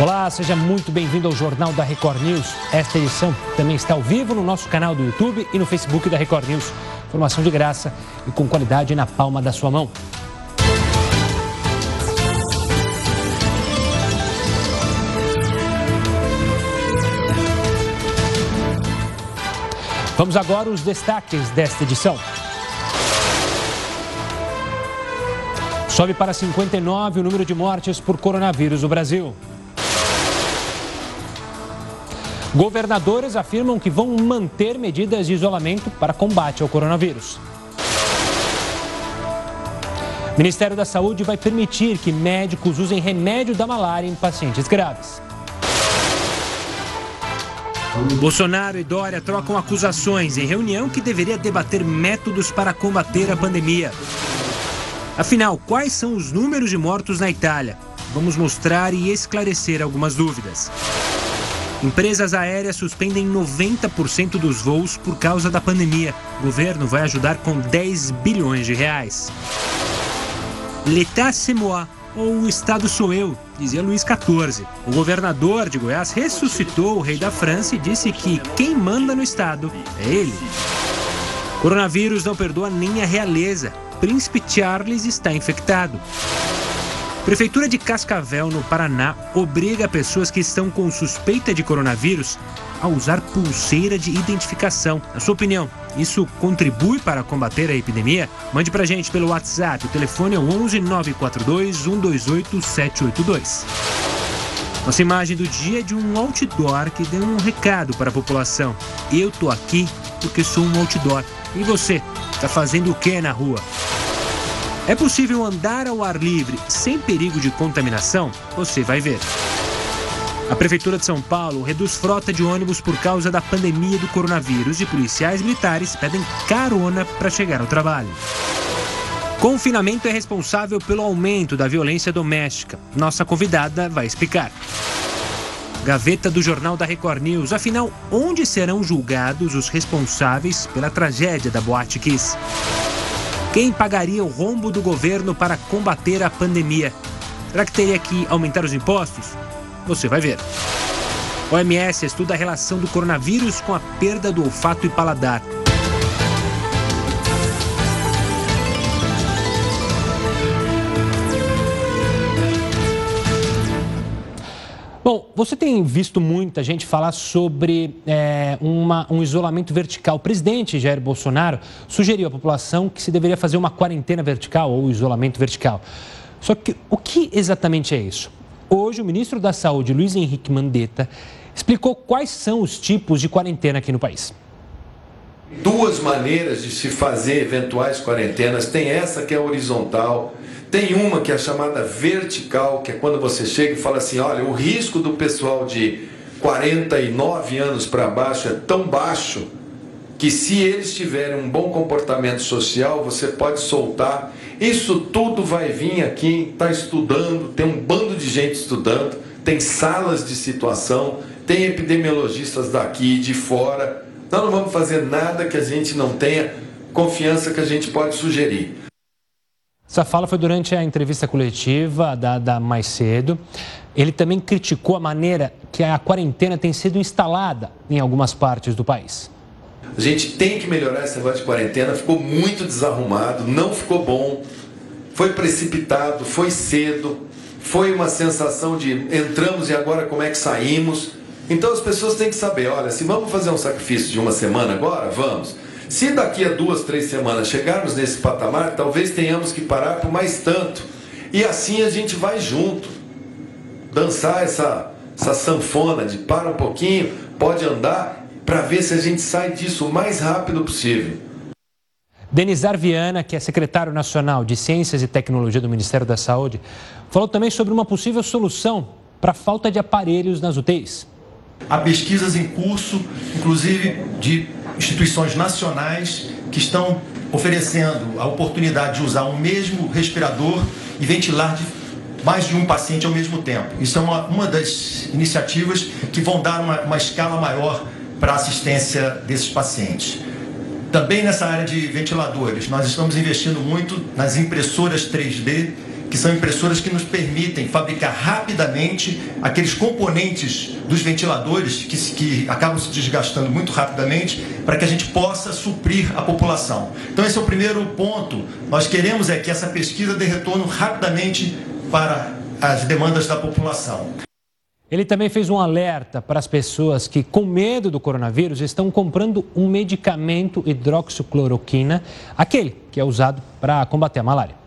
Olá, seja muito bem-vindo ao Jornal da Record News. Esta edição também está ao vivo no nosso canal do YouTube e no Facebook da Record News. Informação de graça e com qualidade na palma da sua mão. Vamos agora aos destaques desta edição. Sobe para 59 o número de mortes por coronavírus no Brasil. Governadores afirmam que vão manter medidas de isolamento para combate ao coronavírus. O Ministério da Saúde vai permitir que médicos usem remédio da malária em pacientes graves. Bolsonaro e Dória trocam acusações em reunião que deveria debater métodos para combater a pandemia. Afinal, quais são os números de mortos na Itália? Vamos mostrar e esclarecer algumas dúvidas. Empresas aéreas suspendem 90% dos voos por causa da pandemia. O governo vai ajudar com 10 bilhões de reais. L'État c'est moi, ou o Estado sou eu, dizia Luiz XIV. O governador de Goiás ressuscitou o rei da França e disse que quem manda no Estado é ele. Coronavírus não perdoa nem a realeza. Príncipe Charles está infectado. Prefeitura de Cascavel, no Paraná, obriga pessoas que estão com suspeita de coronavírus a usar pulseira de identificação. Na sua opinião, isso contribui para combater a epidemia? Mande pra gente pelo WhatsApp. O telefone é 11 942 128 782. Nossa imagem do dia é de um outdoor que deu um recado para a população. Eu tô aqui porque sou um outdoor. E você? Tá fazendo o que na rua? É possível andar ao ar livre sem perigo de contaminação? Você vai ver. A Prefeitura de São Paulo reduz frota de ônibus por causa da pandemia do coronavírus e policiais militares pedem carona para chegar ao trabalho. Confinamento é responsável pelo aumento da violência doméstica. Nossa convidada vai explicar. Gaveta do Jornal da Record News. Afinal, onde serão julgados os responsáveis pela tragédia da Boate Kiss? Quem pagaria o rombo do governo para combater a pandemia? Será que teria que aumentar os impostos? Você vai ver. OMS estuda a relação do coronavírus com a perda do olfato e paladar. Bom, você tem visto muita gente falar sobre é, uma, um isolamento vertical. O presidente Jair Bolsonaro sugeriu à população que se deveria fazer uma quarentena vertical ou isolamento vertical. Só que o que exatamente é isso? Hoje, o ministro da Saúde, Luiz Henrique Mandetta, explicou quais são os tipos de quarentena aqui no país. Duas maneiras de se fazer eventuais quarentenas. Tem essa que é horizontal, tem uma que é chamada vertical, que é quando você chega e fala assim: olha, o risco do pessoal de 49 anos para baixo é tão baixo que se eles tiverem um bom comportamento social, você pode soltar. Isso tudo vai vir aqui, está estudando, tem um bando de gente estudando, tem salas de situação, tem epidemiologistas daqui e de fora. Nós não vamos fazer nada que a gente não tenha confiança que a gente pode sugerir. Essa fala foi durante a entrevista coletiva dada mais cedo. Ele também criticou a maneira que a quarentena tem sido instalada em algumas partes do país. A gente tem que melhorar esse negócio de quarentena. Ficou muito desarrumado, não ficou bom. Foi precipitado, foi cedo. Foi uma sensação de entramos e agora como é que saímos. Então as pessoas têm que saber: olha, se vamos fazer um sacrifício de uma semana agora, vamos. Se daqui a duas, três semanas chegarmos nesse patamar, talvez tenhamos que parar por mais tanto. E assim a gente vai junto. Dançar essa, essa sanfona de para um pouquinho, pode andar, para ver se a gente sai disso o mais rápido possível. Denizar Viana, que é secretário nacional de Ciências e Tecnologia do Ministério da Saúde, falou também sobre uma possível solução para a falta de aparelhos nas UTIs. Há pesquisas em curso, inclusive de instituições nacionais que estão oferecendo a oportunidade de usar o mesmo respirador e ventilar de mais de um paciente ao mesmo tempo. Isso é uma, uma das iniciativas que vão dar uma, uma escala maior para a assistência desses pacientes. Também nessa área de ventiladores, nós estamos investindo muito nas impressoras 3D que são impressoras que nos permitem fabricar rapidamente aqueles componentes dos ventiladores que, que acabam se desgastando muito rapidamente para que a gente possa suprir a população. Então esse é o primeiro ponto. Nós queremos é que essa pesquisa dê retorno rapidamente para as demandas da população. Ele também fez um alerta para as pessoas que, com medo do coronavírus, estão comprando um medicamento hidroxicloroquina, aquele que é usado para combater a malária.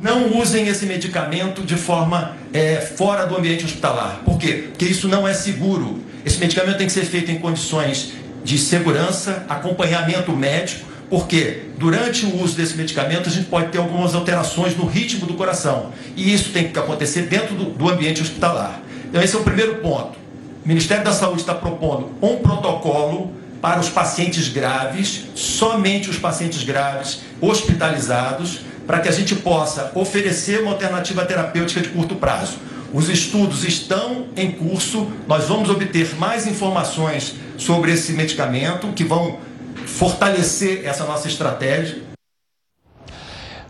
Não usem esse medicamento de forma é, fora do ambiente hospitalar. Por quê? Porque isso não é seguro. Esse medicamento tem que ser feito em condições de segurança, acompanhamento médico, porque durante o uso desse medicamento a gente pode ter algumas alterações no ritmo do coração. E isso tem que acontecer dentro do, do ambiente hospitalar. Então, esse é o primeiro ponto. O Ministério da Saúde está propondo um protocolo para os pacientes graves, somente os pacientes graves hospitalizados, para que a gente possa oferecer uma alternativa terapêutica de curto prazo. Os estudos estão em curso, nós vamos obter mais informações sobre esse medicamento que vão fortalecer essa nossa estratégia.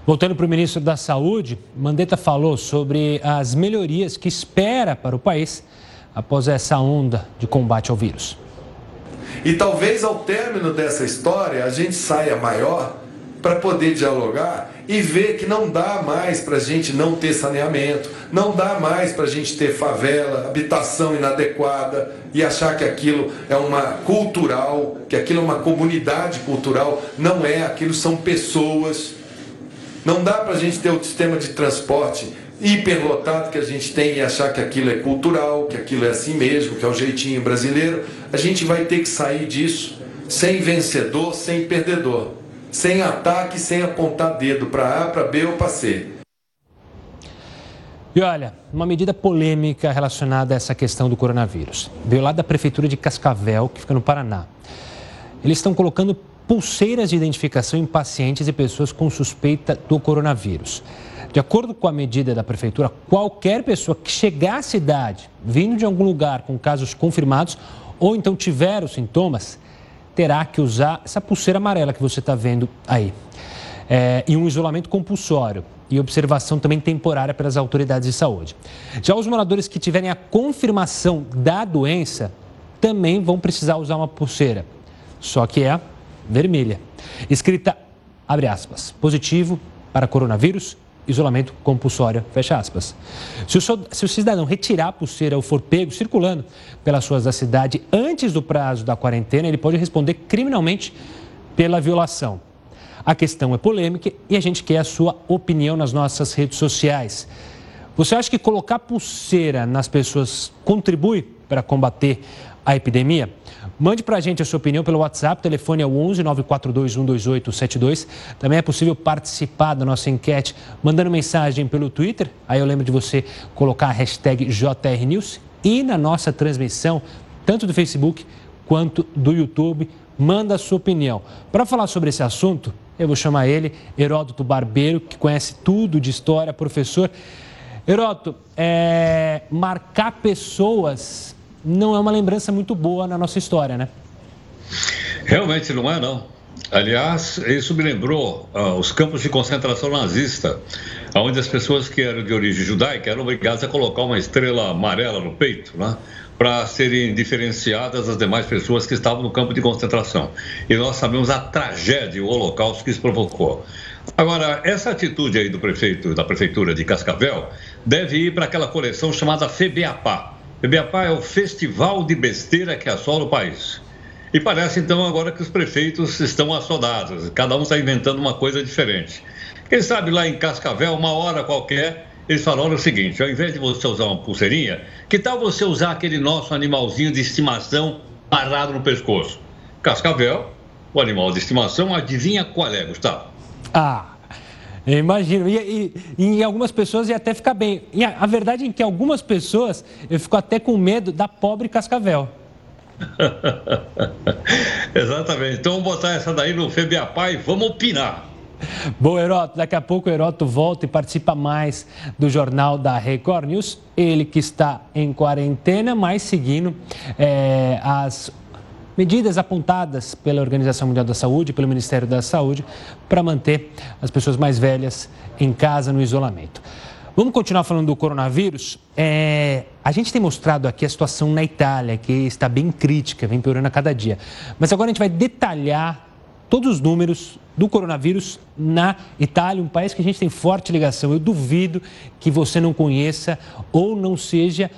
Voltando para o ministro da Saúde, Mandetta falou sobre as melhorias que espera para o país após essa onda de combate ao vírus. E talvez ao término dessa história a gente saia maior para poder dialogar e ver que não dá mais para a gente não ter saneamento, não dá mais para a gente ter favela, habitação inadequada e achar que aquilo é uma cultural, que aquilo é uma comunidade cultural. Não é, aquilo são pessoas não dá para a gente ter o sistema de transporte hiperlotado que a gente tem e achar que aquilo é cultural, que aquilo é assim mesmo, que é o jeitinho brasileiro. A gente vai ter que sair disso sem vencedor, sem perdedor, sem ataque, sem apontar dedo para A, para B ou para C. E olha, uma medida polêmica relacionada a essa questão do coronavírus. Veio lá da Prefeitura de Cascavel, que fica no Paraná. Eles estão colocando pulseiras de identificação em pacientes e pessoas com suspeita do coronavírus. De acordo com a medida da prefeitura, qualquer pessoa que chegar à cidade vindo de algum lugar com casos confirmados ou então tiver os sintomas, terá que usar essa pulseira amarela que você está vendo aí. É, e um isolamento compulsório e observação também temporária pelas autoridades de saúde. Já os moradores que tiverem a confirmação da doença também vão precisar usar uma pulseira, só que é vermelha. Escrita, abre aspas, positivo para coronavírus, isolamento compulsório, fecha aspas. Se o, se o cidadão retirar a pulseira ou for pego circulando pelas ruas da cidade antes do prazo da quarentena, ele pode responder criminalmente pela violação. A questão é polêmica e a gente quer a sua opinião nas nossas redes sociais. Você acha que colocar pulseira nas pessoas contribui para combater a epidemia? Mande para a gente a sua opinião pelo WhatsApp, telefone é o 11 942 128 72. Também é possível participar da nossa enquete mandando mensagem pelo Twitter. Aí eu lembro de você colocar a hashtag JRNews e na nossa transmissão, tanto do Facebook quanto do YouTube, manda a sua opinião. Para falar sobre esse assunto, eu vou chamar ele, Heródoto Barbeiro, que conhece tudo de história, professor. Heródoto, é, marcar pessoas não é uma lembrança muito boa na nossa história, né? Realmente não é, não. Aliás, isso me lembrou uh, os campos de concentração nazista, onde as pessoas que eram de origem judaica eram obrigadas a colocar uma estrela amarela no peito, né? para serem diferenciadas das demais pessoas que estavam no campo de concentração. E nós sabemos a tragédia, o holocausto que isso provocou. Agora, essa atitude aí do prefeito, da prefeitura de Cascavel, deve ir para aquela coleção chamada FEBEAPA, Bebiapá é o festival de besteira que assola o país. E parece então agora que os prefeitos estão assodados, cada um está inventando uma coisa diferente. Quem sabe lá em Cascavel, uma hora qualquer, eles falaram o seguinte: ao invés de você usar uma pulseirinha, que tal você usar aquele nosso animalzinho de estimação parado no pescoço? Cascavel, o animal de estimação, adivinha qual é, Gustavo? Ah, imagino. E, e, em algumas pessoas ia até ficar bem. E a, a, verdade é que algumas pessoas eu fico até com medo da pobre Cascavel. Exatamente. Então vamos botar essa daí no Febiapá e vamos opinar. Bom, Heroto, daqui a pouco o Heroto volta e participa mais do jornal da Record News. Ele que está em quarentena, mas seguindo é, as medidas apontadas pela Organização Mundial da Saúde, pelo Ministério da Saúde, para manter as pessoas mais velhas em casa no isolamento. Vamos continuar falando do coronavírus? É, a gente tem mostrado aqui a situação na Itália, que está bem crítica, vem piorando a cada dia. Mas agora a gente vai detalhar todos os números do coronavírus na Itália, um país que a gente tem forte ligação. Eu duvido que você não conheça ou não seja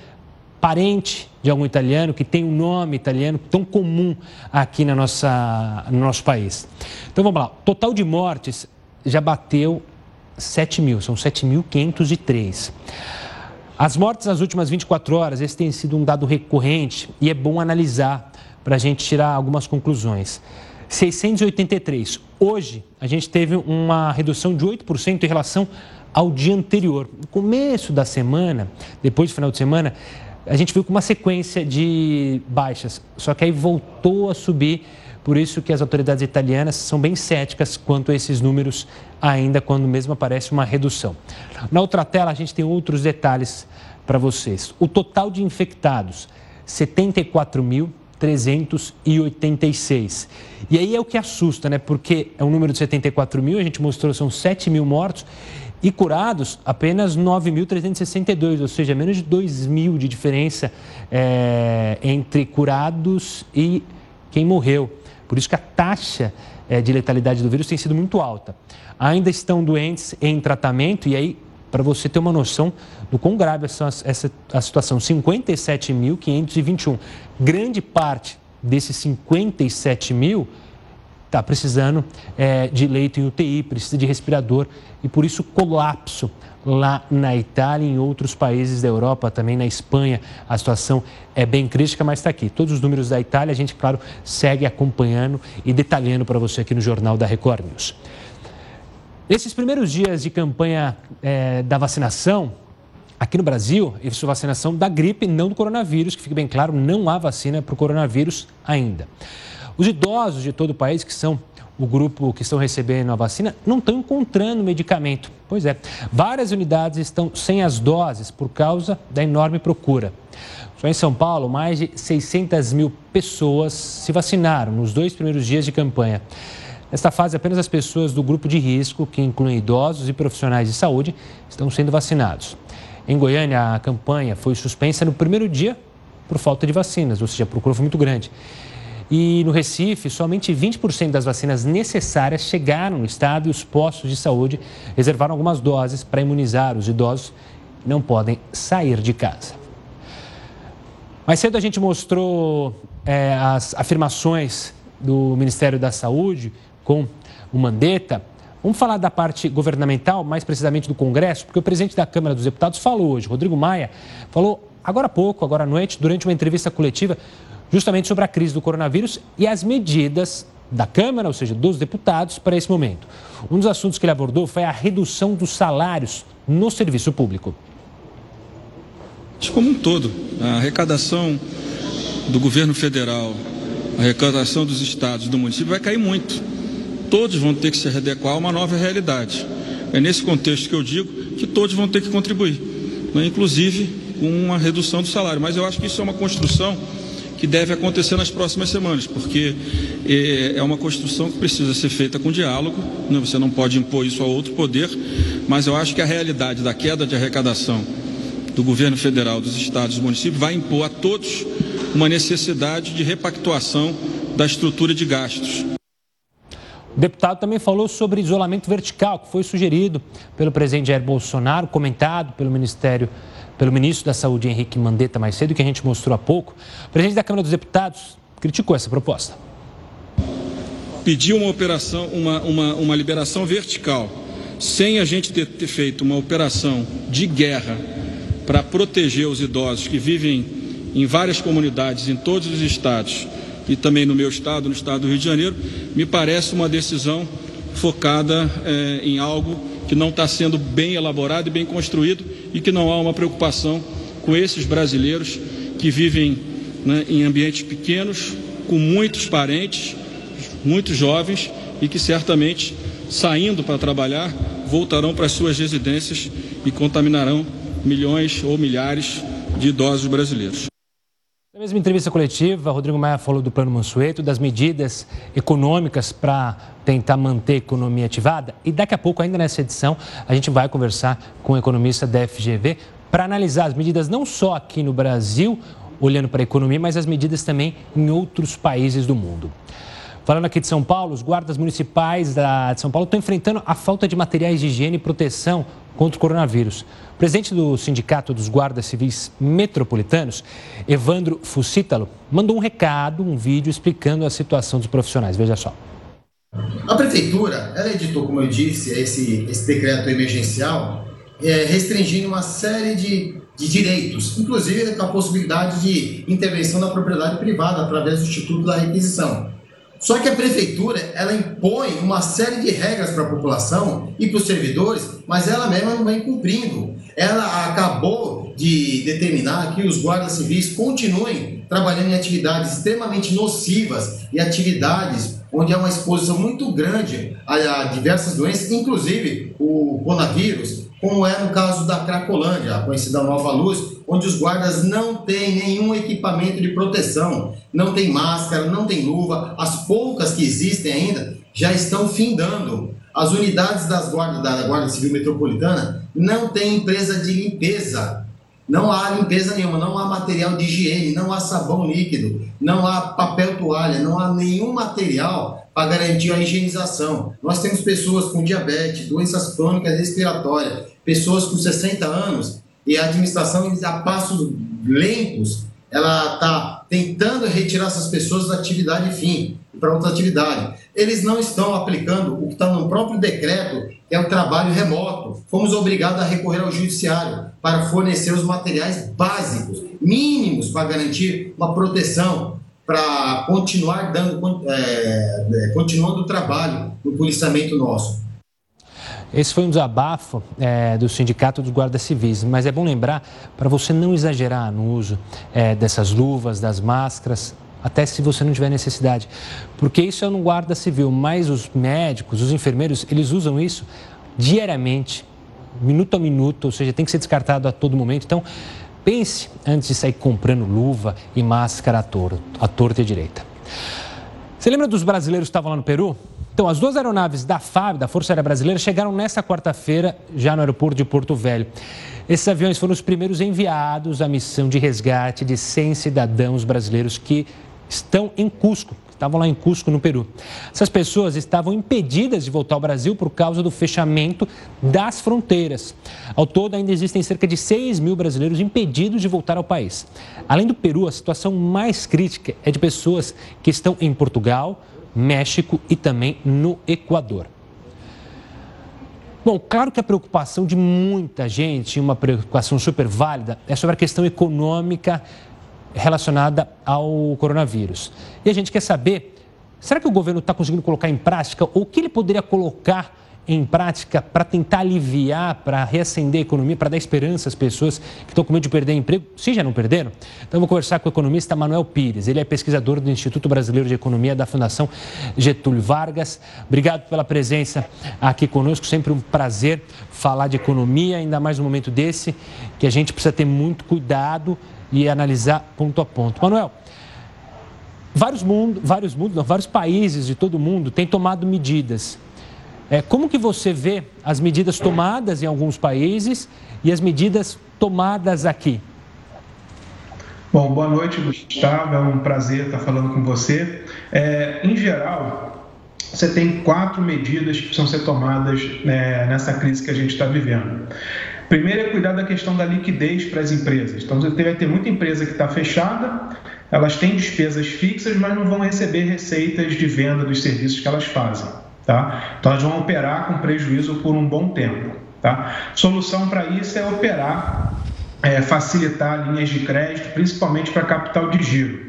parente de algum italiano que tem um nome italiano tão comum aqui na nossa, no nosso país. Então vamos lá, total de mortes já bateu 7 mil, são 7.503. As mortes nas últimas 24 horas, esse tem sido um dado recorrente e é bom analisar para a gente tirar algumas conclusões. 683. Hoje, a gente teve uma redução de 8% em relação ao dia anterior. No começo da semana, depois do final de semana, a gente viu com uma sequência de baixas, só que aí voltou a subir. Por isso que as autoridades italianas são bem céticas quanto a esses números, ainda quando mesmo aparece uma redução. Na outra tela, a gente tem outros detalhes para vocês. O total de infectados, 74.386. E aí é o que assusta, né? Porque é um número de 74 mil, a gente mostrou, são 7 mil mortos e curados apenas 9.362, ou seja, menos de 2 mil de diferença é, entre curados e quem morreu. Por isso que a taxa é, de letalidade do vírus tem sido muito alta. Ainda estão doentes em tratamento, e aí, para você ter uma noção do quão grave é essa, essa a situação, 57.521. Grande parte desses 57 mil está precisando é, de leito em UTI, precisa de respirador e por isso colapso lá na Itália e em outros países da Europa, também na Espanha. A situação é bem crítica, mas está aqui. Todos os números da Itália, a gente, claro, segue acompanhando e detalhando para você aqui no Jornal da Record News. Nesses primeiros dias de campanha é, da vacinação, aqui no Brasil, isso é vacinação da gripe, não do coronavírus, que fique bem claro, não há vacina para o coronavírus ainda. Os idosos de todo o país, que são o grupo que estão recebendo a vacina, não estão encontrando medicamento. Pois é, várias unidades estão sem as doses por causa da enorme procura. Só em São Paulo, mais de 600 mil pessoas se vacinaram nos dois primeiros dias de campanha. Nesta fase, apenas as pessoas do grupo de risco, que incluem idosos e profissionais de saúde, estão sendo vacinados. Em Goiânia, a campanha foi suspensa no primeiro dia por falta de vacinas, ou seja, a procura foi muito grande. E no Recife, somente 20% das vacinas necessárias chegaram no estado e os postos de saúde reservaram algumas doses para imunizar os idosos que não podem sair de casa. Mais cedo a gente mostrou é, as afirmações do Ministério da Saúde com o Mandetta. Vamos falar da parte governamental, mais precisamente do Congresso, porque o presidente da Câmara dos Deputados falou hoje, Rodrigo Maia, falou agora há pouco, agora à noite, durante uma entrevista coletiva, justamente sobre a crise do coronavírus e as medidas da Câmara, ou seja, dos deputados, para esse momento. Um dos assuntos que ele abordou foi a redução dos salários no serviço público. Como um todo, a arrecadação do governo federal, a arrecadação dos estados do município vai cair muito. Todos vão ter que se adequar a uma nova realidade. É nesse contexto que eu digo que todos vão ter que contribuir, né? inclusive com uma redução do salário. Mas eu acho que isso é uma construção que deve acontecer nas próximas semanas, porque é, é uma construção que precisa ser feita com diálogo, né? você não pode impor isso a outro poder, mas eu acho que a realidade da queda de arrecadação do governo federal, dos estados e dos municípios vai impor a todos uma necessidade de repactuação da estrutura de gastos. O deputado também falou sobre isolamento vertical, que foi sugerido pelo presidente Jair Bolsonaro, comentado pelo Ministério pelo ministro da Saúde, Henrique Mandetta, mais cedo, que a gente mostrou há pouco, o presidente da Câmara dos Deputados criticou essa proposta. Pediu uma operação, uma, uma, uma liberação vertical, sem a gente ter, ter feito uma operação de guerra para proteger os idosos que vivem em várias comunidades, em todos os estados, e também no meu estado, no estado do Rio de Janeiro, me parece uma decisão focada é, em algo que não está sendo bem elaborado e bem construído e que não há uma preocupação com esses brasileiros que vivem né, em ambientes pequenos, com muitos parentes, muitos jovens e que certamente, saindo para trabalhar, voltarão para suas residências e contaminarão milhões ou milhares de idosos brasileiros. Na mesma entrevista coletiva, Rodrigo Maia falou do Plano Mansueto, das medidas econômicas para tentar manter a economia ativada. E daqui a pouco, ainda nessa edição, a gente vai conversar com o economista da FGV para analisar as medidas não só aqui no Brasil, olhando para a economia, mas as medidas também em outros países do mundo. Falando aqui de São Paulo, os guardas municipais da, de São Paulo estão enfrentando a falta de materiais de higiene e proteção contra o coronavírus. Presidente do Sindicato dos Guardas Civis Metropolitanos, Evandro Fucítalo, mandou um recado, um vídeo explicando a situação dos profissionais. Veja só. A prefeitura, ela editou, como eu disse, esse, esse decreto emergencial, é, restringindo uma série de, de direitos, inclusive com a possibilidade de intervenção da propriedade privada através do Instituto da Requisição. Só que a prefeitura, ela impõe uma série de regras para a população e para os servidores, mas ela mesma não vem cumprindo. Ela acabou de determinar que os guardas civis continuem trabalhando em atividades extremamente nocivas e atividades onde há uma exposição muito grande a, diversas doenças, inclusive o coronavírus, como é no caso da Cracolândia, a conhecida Nova Luz, onde os guardas não têm nenhum equipamento de proteção, não tem máscara, não tem luva, as poucas que existem ainda já estão findando. As unidades das guardas, da Guarda Civil Metropolitana não têm empresa de limpeza, não há limpeza nenhuma, não há material de higiene, não há sabão líquido, não há papel toalha, não há nenhum material para garantir a higienização. Nós temos pessoas com diabetes, doenças crônicas respiratórias, pessoas com 60 anos e a administração, a passos lentos, ela está tentando retirar essas pessoas da atividade fim para outra atividade. Eles não estão aplicando o que está no próprio decreto, que é o trabalho remoto. Fomos obrigados a recorrer ao judiciário para fornecer os materiais básicos, mínimos, para garantir uma proteção para continuar dando, é, é, continuando o trabalho no policiamento nosso. Esse foi um desabafo é, do Sindicato dos Guardas Civis, mas é bom lembrar para você não exagerar no uso é, dessas luvas, das máscaras, até se você não tiver necessidade, porque isso é no guarda civil, mas os médicos, os enfermeiros, eles usam isso diariamente, minuto a minuto, ou seja, tem que ser descartado a todo momento. Então, Pense antes de sair comprando luva e máscara à torta, à torta e direita. Você lembra dos brasileiros que estavam lá no Peru? Então, as duas aeronaves da FAB, da Força Aérea Brasileira, chegaram nesta quarta-feira já no aeroporto de Porto Velho. Esses aviões foram os primeiros enviados à missão de resgate de 100 cidadãos brasileiros que estão em Cusco, estavam lá em Cusco, no Peru. Essas pessoas estavam impedidas de voltar ao Brasil por causa do fechamento das fronteiras. Ao todo, ainda existem cerca de 6 mil brasileiros impedidos de voltar ao país. Além do Peru, a situação mais crítica é de pessoas que estão em Portugal, México e também no Equador. Bom, claro que a preocupação de muita gente, uma preocupação super válida, é sobre a questão econômica relacionada ao coronavírus. E a gente quer saber, será que o governo está conseguindo colocar em prática, ou o que ele poderia colocar em prática para tentar aliviar, para reacender a economia, para dar esperança às pessoas que estão com medo de perder emprego, se já não perderam? Então, vou conversar com o economista Manuel Pires. Ele é pesquisador do Instituto Brasileiro de Economia da Fundação Getúlio Vargas. Obrigado pela presença aqui conosco. Sempre um prazer falar de economia, ainda mais no momento desse, que a gente precisa ter muito cuidado e analisar ponto a ponto. Manuel, vários mundos, vários mundos, não, vários países de todo o mundo têm tomado medidas. É, como que você vê as medidas tomadas em alguns países e as medidas tomadas aqui? Bom, boa noite, Gustavo. É um prazer estar falando com você. É, em geral, você tem quatro medidas que precisam ser tomadas né, nessa crise que a gente está vivendo. Primeiro é cuidar da questão da liquidez para as empresas. Então, você vai ter muita empresa que está fechada, elas têm despesas fixas, mas não vão receber receitas de venda dos serviços que elas fazem. Tá? Então, elas vão operar com prejuízo por um bom tempo. Tá? Solução para isso é operar, é, facilitar linhas de crédito, principalmente para capital de giro.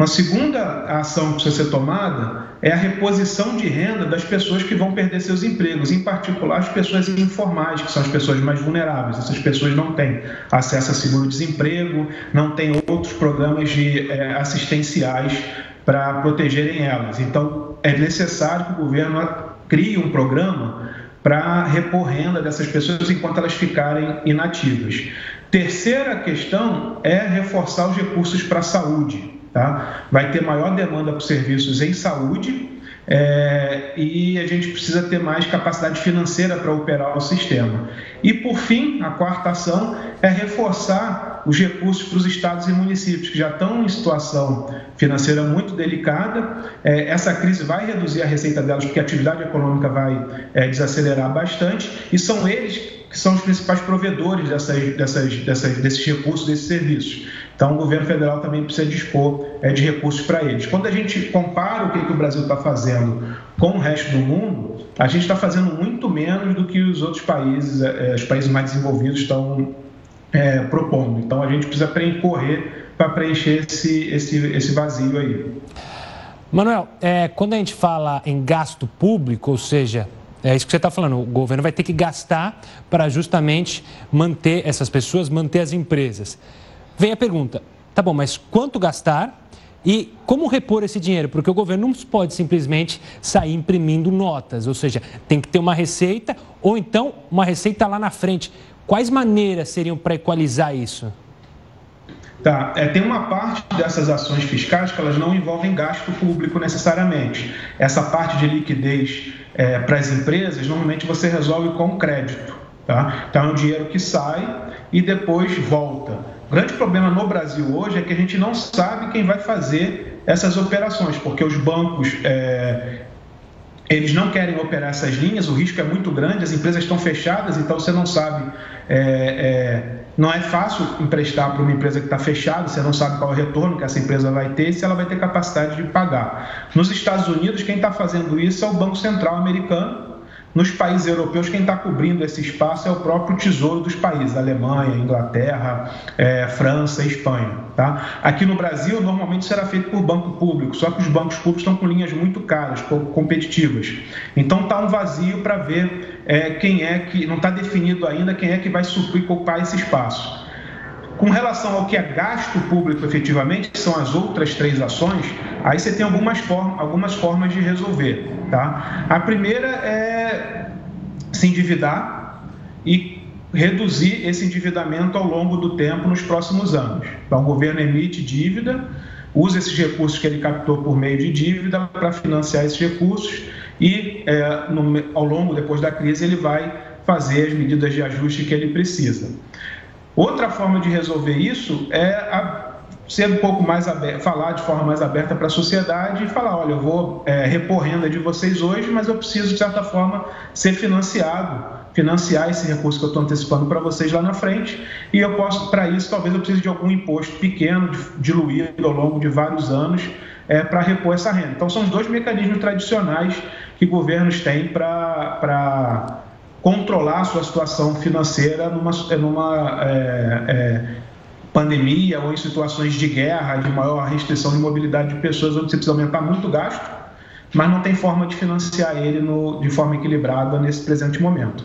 Uma segunda ação que precisa ser tomada é a reposição de renda das pessoas que vão perder seus empregos, em particular as pessoas informais, que são as pessoas mais vulneráveis. Essas pessoas não têm acesso a seguro-desemprego, não têm outros programas de, é, assistenciais para protegerem elas. Então, é necessário que o governo crie um programa para repor renda dessas pessoas enquanto elas ficarem inativas. Terceira questão é reforçar os recursos para a saúde. Tá? Vai ter maior demanda por serviços em saúde é, e a gente precisa ter mais capacidade financeira para operar o sistema. E, por fim, a quarta ação é reforçar os recursos para os estados e municípios, que já estão em situação financeira muito delicada. É, essa crise vai reduzir a receita delas, porque a atividade econômica vai é, desacelerar bastante, e são eles que são os principais provedores dessas, dessas, dessas, desses recursos, desses serviços. Então, o governo federal também precisa dispor é, de recursos para eles. Quando a gente compara o que, que o Brasil está fazendo com o resto do mundo, a gente está fazendo muito menos do que os outros países, é, os países mais desenvolvidos estão é, propondo. Então, a gente precisa correr para preencher esse, esse, esse vazio aí. Manuel, é, quando a gente fala em gasto público, ou seja, é isso que você está falando, o governo vai ter que gastar para justamente manter essas pessoas, manter as empresas. Vem a pergunta: tá bom, mas quanto gastar e como repor esse dinheiro? Porque o governo não pode simplesmente sair imprimindo notas, ou seja, tem que ter uma receita ou então uma receita lá na frente. Quais maneiras seriam para equalizar isso? Tá, é, tem uma parte dessas ações fiscais que elas não envolvem gasto público necessariamente. Essa parte de liquidez é, para as empresas, normalmente você resolve com crédito. Tá? Então é um dinheiro que sai e depois volta. O grande problema no Brasil hoje é que a gente não sabe quem vai fazer essas operações, porque os bancos é, eles não querem operar essas linhas, o risco é muito grande, as empresas estão fechadas, então você não sabe. É, é, não é fácil emprestar para uma empresa que está fechada, você não sabe qual é o retorno que essa empresa vai ter e se ela vai ter capacidade de pagar. Nos Estados Unidos, quem está fazendo isso é o Banco Central americano, nos países europeus, quem está cobrindo esse espaço é o próprio tesouro dos países, Alemanha, Inglaterra, é, França, Espanha. Tá? Aqui no Brasil, normalmente será feito por banco público, só que os bancos públicos estão com linhas muito caras, pouco competitivas. Então está um vazio para ver é, quem é que, não está definido ainda quem é que vai suprir ocupar esse espaço. Com relação ao que é gasto público efetivamente, que são as outras três ações, aí você tem algumas, form algumas formas de resolver. Tá? A primeira é se endividar e reduzir esse endividamento ao longo do tempo nos próximos anos. Então, o governo emite dívida, usa esses recursos que ele captou por meio de dívida para financiar esses recursos e, é, no, ao longo, depois da crise, ele vai fazer as medidas de ajuste que ele precisa. Outra forma de resolver isso é a, ser um pouco mais aberto, falar de forma mais aberta para a sociedade e falar, olha, eu vou é, repor renda de vocês hoje, mas eu preciso, de certa forma, ser financiado, financiar esse recurso que eu estou antecipando para vocês lá na frente, e eu posso, para isso, talvez eu precise de algum imposto pequeno, diluído ao longo de vários anos, é, para repor essa renda. Então, são os dois mecanismos tradicionais que governos têm para controlar a sua situação financeira numa, numa é, é, pandemia ou em situações de guerra, de maior restrição de mobilidade de pessoas, onde você precisa aumentar muito o gasto, mas não tem forma de financiar ele no, de forma equilibrada nesse presente momento.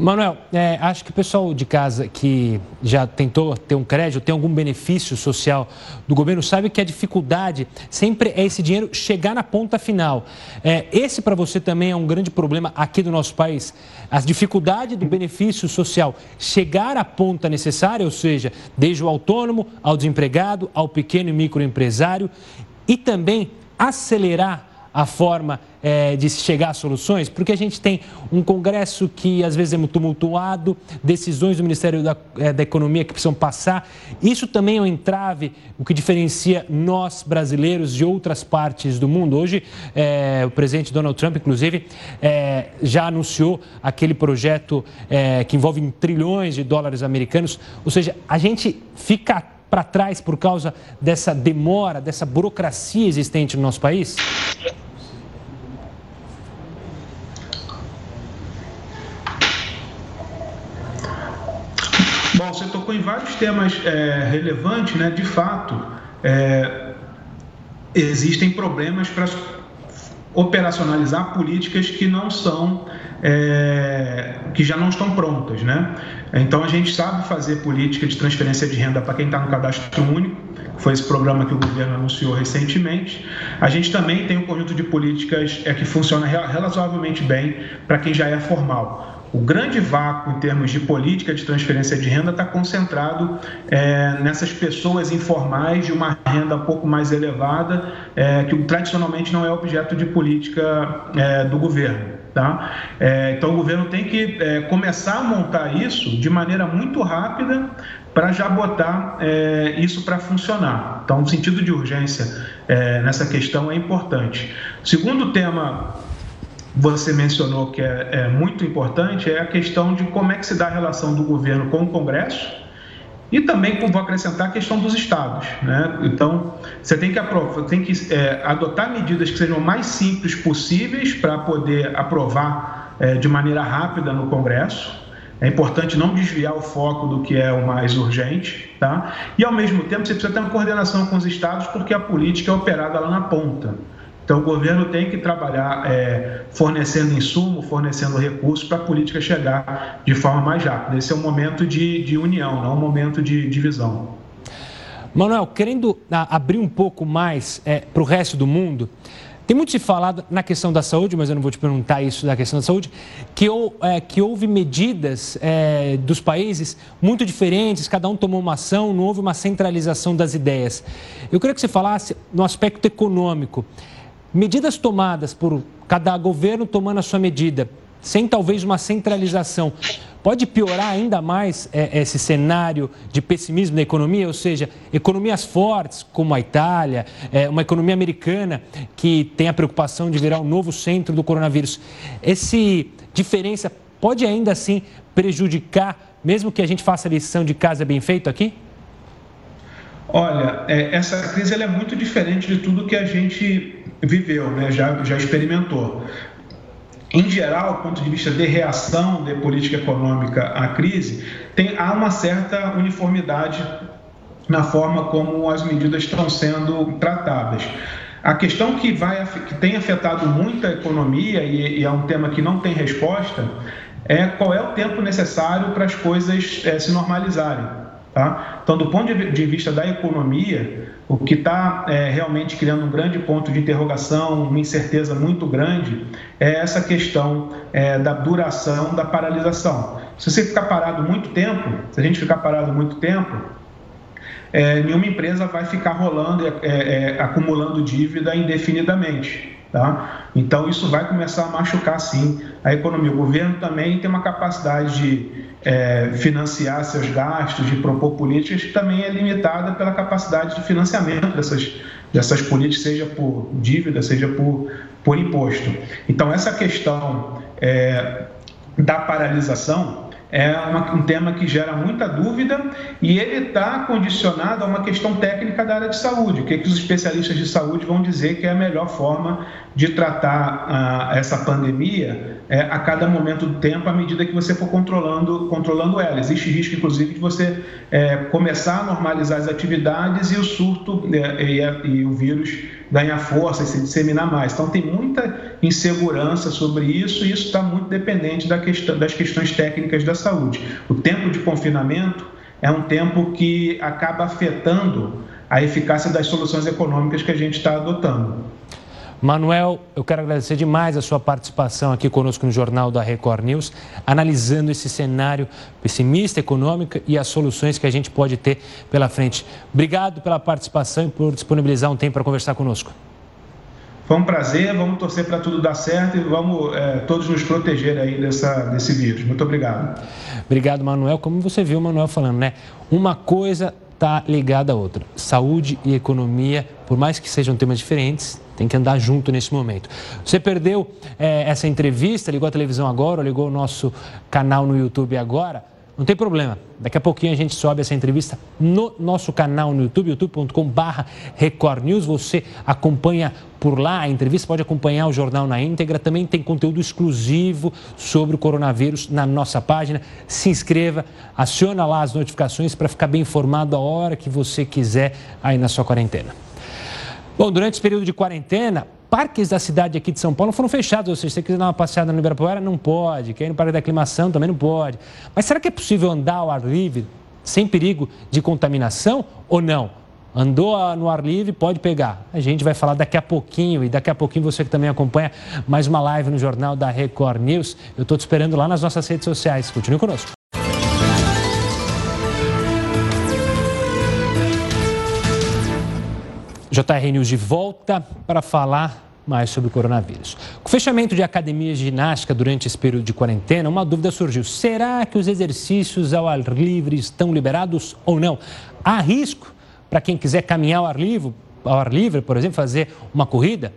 Manuel, é, acho que o pessoal de casa que já tentou ter um crédito, tem algum benefício social do governo, sabe que a dificuldade sempre é esse dinheiro chegar na ponta final. É, esse para você também é um grande problema aqui do nosso país. A dificuldade do benefício social chegar à ponta necessária, ou seja, desde o autônomo ao desempregado, ao pequeno e microempresário, e também acelerar a forma é, de se chegar a soluções? Porque a gente tem um Congresso que às vezes é muito tumultuado, decisões do Ministério da, é, da Economia que precisam passar. Isso também é um entrave, o que diferencia nós brasileiros de outras partes do mundo. Hoje, é, o presidente Donald Trump, inclusive, é, já anunciou aquele projeto é, que envolve trilhões de dólares americanos. Ou seja, a gente fica para trás por causa dessa demora, dessa burocracia existente no nosso país? Tocou em vários temas é, relevantes, né? De fato, é, existem problemas para operacionalizar políticas que não são, é, que já não estão prontas, né? Então a gente sabe fazer política de transferência de renda para quem está no cadastro único, que foi esse programa que o governo anunciou recentemente. A gente também tem um conjunto de políticas é, que funciona razoavelmente bem para quem já é formal o grande vácuo em termos de política de transferência de renda está concentrado é, nessas pessoas informais de uma renda um pouco mais elevada, é, que tradicionalmente não é objeto de política é, do governo. Tá? É, então, o governo tem que é, começar a montar isso de maneira muito rápida para já botar é, isso para funcionar. Então, o sentido de urgência nessa questão é importante. Segundo tema você mencionou que é, é, muito importante é a questão de como é que se dá a relação do governo com o Congresso e também, vou acrescentar, a questão dos estados. Né? Então, você tem que, aprovar, tem que é, adotar medidas que sejam mais simples possíveis para poder aprovar é, de maneira rápida no Congresso. É importante não desviar o foco do que é o mais urgente, tá? E ao mesmo tempo você precisa ter uma coordenação com os estados, porque a política é operada lá na ponta. Então, o governo tem que trabalhar é, fornecendo insumo, fornecendo recursos para a política chegar de forma mais rápida. Esse é um momento de, de união, não um momento de divisão. Manuel, querendo ah, abrir um pouco mais é, para o resto do mundo, tem muito se falado na questão da saúde, mas eu não vou te perguntar isso da questão da saúde, que, é, que houve medidas é, dos países muito diferentes, cada um tomou uma ação, não houve uma centralização das ideias. Eu queria que você falasse no aspecto econômico medidas tomadas por cada governo tomando a sua medida, sem talvez uma centralização, pode piorar ainda mais é, esse cenário de pessimismo da economia? Ou seja, economias fortes como a Itália, é, uma economia americana que tem a preocupação de virar o um novo centro do coronavírus. Essa diferença pode ainda assim prejudicar, mesmo que a gente faça a lição de casa bem feito aqui? Olha, é, essa crise é muito diferente de tudo que a gente viveu, né? já, já experimentou. Em geral, do ponto de vista de reação de política econômica à crise, tem, há uma certa uniformidade na forma como as medidas estão sendo tratadas. A questão que, vai, que tem afetado muito a economia, e, e é um tema que não tem resposta, é qual é o tempo necessário para as coisas é, se normalizarem. Tá? Então, do ponto de vista da economia, o que está é, realmente criando um grande ponto de interrogação, uma incerteza muito grande, é essa questão é, da duração da paralisação. Se você ficar parado muito tempo, se a gente ficar parado muito tempo, é, nenhuma empresa vai ficar rolando, é, é, acumulando dívida indefinidamente. Tá? Então, isso vai começar a machucar, sim, a economia. O governo também tem uma capacidade de é, financiar seus gastos, de propor políticas, que também é limitada pela capacidade de financiamento dessas, dessas políticas, seja por dívida, seja por, por imposto. Então, essa questão é, da paralisação é uma, um tema que gera muita dúvida e ele está condicionado a uma questão técnica da área de saúde. O que, é que os especialistas de saúde vão dizer que é a melhor forma de tratar ah, essa pandemia é, a cada momento do tempo, à medida que você for controlando, controlando ela. Existe risco, inclusive, de você é, começar a normalizar as atividades e o surto é, e, e o vírus ganhar força e se disseminar mais. Então, tem muita insegurança sobre isso e isso está muito dependente da questão, das questões técnicas da saúde. O tempo de confinamento é um tempo que acaba afetando a eficácia das soluções econômicas que a gente está adotando. Manuel, eu quero agradecer demais a sua participação aqui conosco no Jornal da Record News, analisando esse cenário pessimista econômico e as soluções que a gente pode ter pela frente. Obrigado pela participação e por disponibilizar um tempo para conversar conosco. Foi um prazer, vamos torcer para tudo dar certo e vamos é, todos nos proteger aí dessa, desse vírus. Muito obrigado. Obrigado, Manuel. Como você viu o Manuel falando, né? Uma coisa está ligada à outra. Saúde e economia, por mais que sejam temas diferentes, tem que andar junto nesse momento. Você perdeu é, essa entrevista, ligou a televisão agora, ou ligou o nosso canal no YouTube agora? Não tem problema. Daqui a pouquinho a gente sobe essa entrevista no nosso canal no YouTube, youtube.com.br Record News. Você acompanha por lá a entrevista, pode acompanhar o jornal na íntegra. Também tem conteúdo exclusivo sobre o coronavírus na nossa página. Se inscreva, aciona lá as notificações para ficar bem informado a hora que você quiser aí na sua quarentena. Bom, durante esse período de quarentena, parques da cidade aqui de São Paulo foram fechados. Ou seja, se você quiser dar uma passeada no Ibirapuera, não pode. Quer ir no Parque da Aclimação, também não pode. Mas será que é possível andar ao ar livre, sem perigo de contaminação ou não? andou no ar livre, pode pegar. A gente vai falar daqui a pouquinho e daqui a pouquinho você que também acompanha mais uma live no jornal da Record News. Eu estou te esperando lá nas nossas redes sociais. Continue conosco. JR News de volta para falar mais sobre o coronavírus. Com o fechamento de academias de ginástica durante esse período de quarentena, uma dúvida surgiu: será que os exercícios ao ar livre estão liberados ou não? Há risco para quem quiser caminhar ao ar livre, ao ar livre, por exemplo, fazer uma corrida?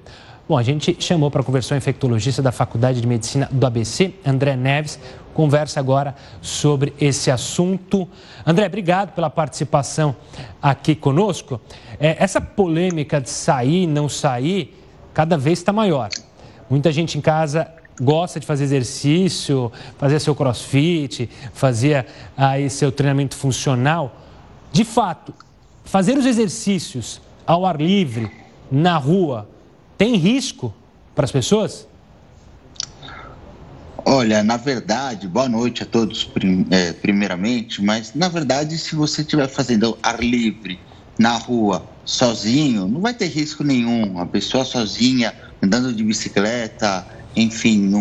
Bom, a gente chamou para conversar o infectologista da Faculdade de Medicina do ABC, André Neves, conversa agora sobre esse assunto. André, obrigado pela participação aqui conosco. É, essa polêmica de sair, não sair, cada vez está maior. Muita gente em casa gosta de fazer exercício, fazer seu crossfit, fazer aí seu treinamento funcional. De fato, fazer os exercícios ao ar livre, na rua, tem risco para as pessoas? Olha, na verdade, boa noite a todos, é, primeiramente, mas na verdade, se você estiver fazendo ar livre na rua, sozinho, não vai ter risco nenhum. A pessoa sozinha, andando de bicicleta, enfim,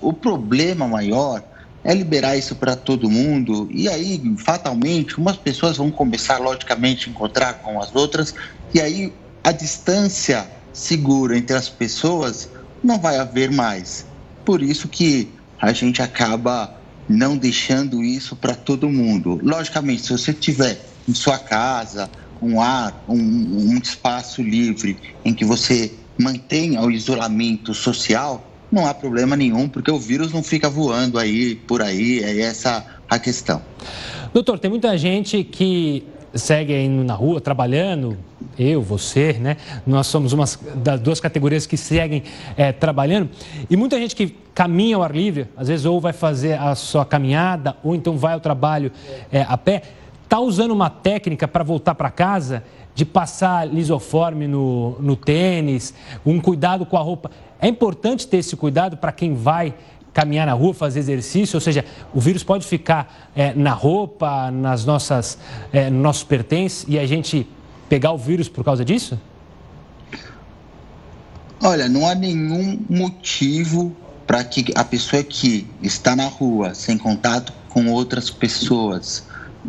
o problema maior é liberar isso para todo mundo e aí, fatalmente, umas pessoas vão começar, logicamente, a encontrar com as outras e aí a distância segura entre as pessoas não vai haver mais. Por isso que a gente acaba não deixando isso para todo mundo. Logicamente, se você tiver em sua casa um ar, um, um espaço livre em que você mantenha o isolamento social, não há problema nenhum, porque o vírus não fica voando aí por aí, é essa a questão. Doutor, tem muita gente que segue aí na rua trabalhando, eu, você, né? Nós somos uma das duas categorias que seguem é, trabalhando. E muita gente que caminha ao ar livre, às vezes ou vai fazer a sua caminhada, ou então vai ao trabalho é, a pé, está usando uma técnica para voltar para casa de passar lisoforme no, no tênis, um cuidado com a roupa. É importante ter esse cuidado para quem vai caminhar na rua, fazer exercício, ou seja, o vírus pode ficar é, na roupa, nas nossas, é, nossos pertences e a gente pegar o vírus por causa disso? Olha, não há nenhum motivo para que a pessoa que está na rua, sem contato com outras pessoas,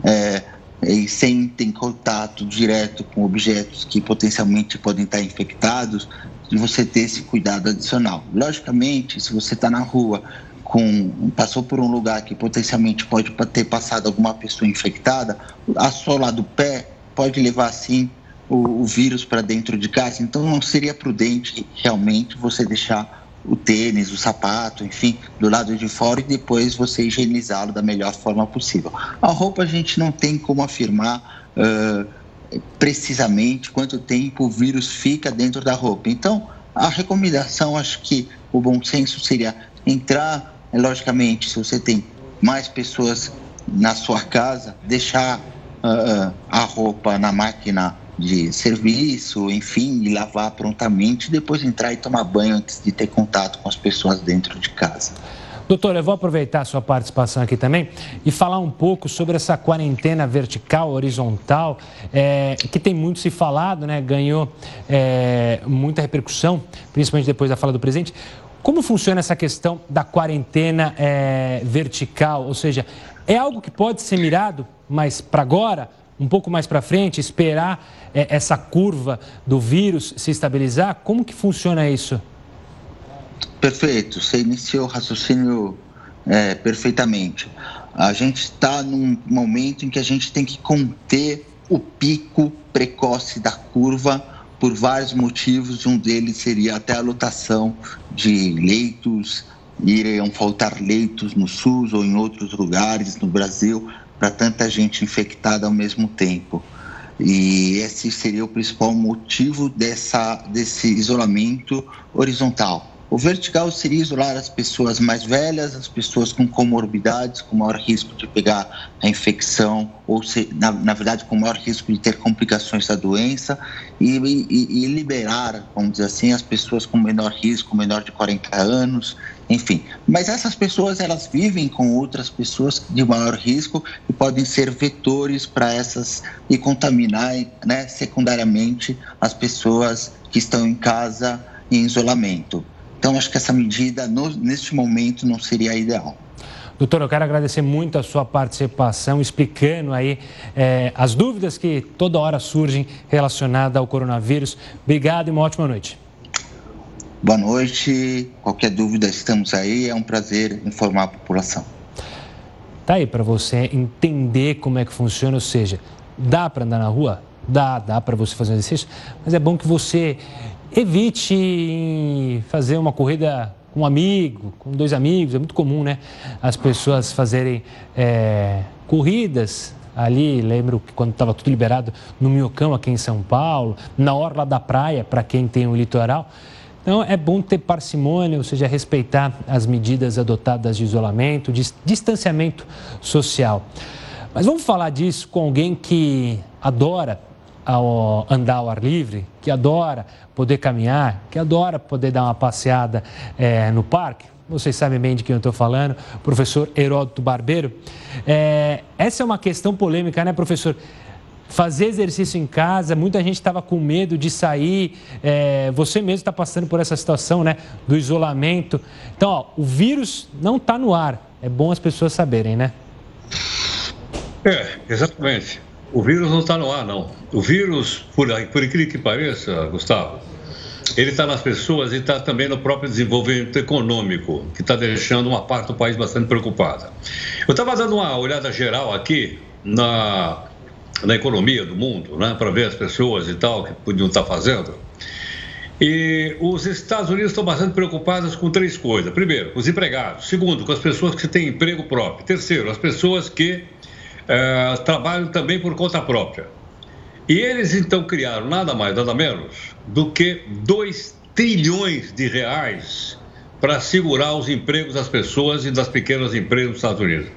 é, e sem ter contato direto com objetos que potencialmente podem estar infectados, você ter esse cuidado adicional. Logicamente, se você está na rua, com, passou por um lugar que potencialmente pode ter passado alguma pessoa infectada, a sola do pé pode levar sim o, o vírus para dentro de casa. Então não seria prudente realmente você deixar o tênis, o sapato, enfim, do lado de fora e depois você higienizá-lo da melhor forma possível. A roupa a gente não tem como afirmar uh, precisamente quanto tempo o vírus fica dentro da roupa. Então, a recomendação, acho que o bom senso seria entrar, logicamente, se você tem mais pessoas na sua casa, deixar uh, a roupa na máquina de serviço, enfim, lavar prontamente, depois entrar e tomar banho antes de ter contato com as pessoas dentro de casa. Doutor, eu vou aproveitar a sua participação aqui também e falar um pouco sobre essa quarentena vertical, horizontal, é, que tem muito se falado, né? ganhou é, muita repercussão, principalmente depois da fala do presidente. Como funciona essa questão da quarentena é, vertical? Ou seja, é algo que pode ser mirado, mas para agora, um pouco mais para frente, esperar é, essa curva do vírus se estabilizar? Como que funciona isso? Perfeito, você iniciou o raciocínio é, perfeitamente. A gente está num momento em que a gente tem que conter o pico precoce da curva por vários motivos. Um deles seria até a lotação de leitos, iriam faltar leitos no SUS ou em outros lugares no Brasil para tanta gente infectada ao mesmo tempo. E esse seria o principal motivo dessa, desse isolamento horizontal. O vertical seria isolar as pessoas mais velhas, as pessoas com comorbidades, com maior risco de pegar a infecção, ou se, na, na verdade com maior risco de ter complicações da doença, e, e, e liberar, vamos dizer assim, as pessoas com menor risco, menor de 40 anos, enfim. Mas essas pessoas elas vivem com outras pessoas de maior risco e podem ser vetores para essas e contaminar, né, secundariamente as pessoas que estão em casa em isolamento. Então, acho que essa medida, no, neste momento, não seria ideal. Doutor, eu quero agradecer muito a sua participação, explicando aí é, as dúvidas que toda hora surgem relacionadas ao coronavírus. Obrigado e uma ótima noite. Boa noite. Qualquer dúvida, estamos aí. É um prazer informar a população. Tá aí para você entender como é que funciona, ou seja, dá para andar na rua? Dá, dá para você fazer um exercício, mas é bom que você evite fazer uma corrida com um amigo, com dois amigos, é muito comum, né? As pessoas fazerem é, corridas ali, lembro que quando estava tudo liberado no Minhocão, aqui em São Paulo, na orla da praia, para quem tem o litoral. Então, é bom ter parcimônia, ou seja, respeitar as medidas adotadas de isolamento, de distanciamento social. Mas vamos falar disso com alguém que adora ao andar ao ar livre, que adora poder caminhar, que adora poder dar uma passeada é, no parque, vocês sabem bem de quem eu estou falando, professor Heródoto Barbeiro. É, essa é uma questão polêmica, né, professor? Fazer exercício em casa, muita gente estava com medo de sair. É, você mesmo está passando por essa situação, né? Do isolamento. Então, ó, o vírus não está no ar. É bom as pessoas saberem, né? É, exatamente. O vírus não está no ar, não. O vírus, por, por incrível que pareça, Gustavo, ele está nas pessoas e está também no próprio desenvolvimento econômico, que está deixando uma parte do país bastante preocupada. Eu estava dando uma olhada geral aqui na, na economia do mundo, né, para ver as pessoas e tal que podiam estar tá fazendo. E os Estados Unidos estão bastante preocupados com três coisas. Primeiro, os empregados. Segundo, com as pessoas que têm emprego próprio. Terceiro, as pessoas que é, trabalham também por conta própria. E eles então criaram nada mais, nada menos do que 2 trilhões de reais para segurar os empregos das pessoas e das pequenas empresas dos Estados Unidos.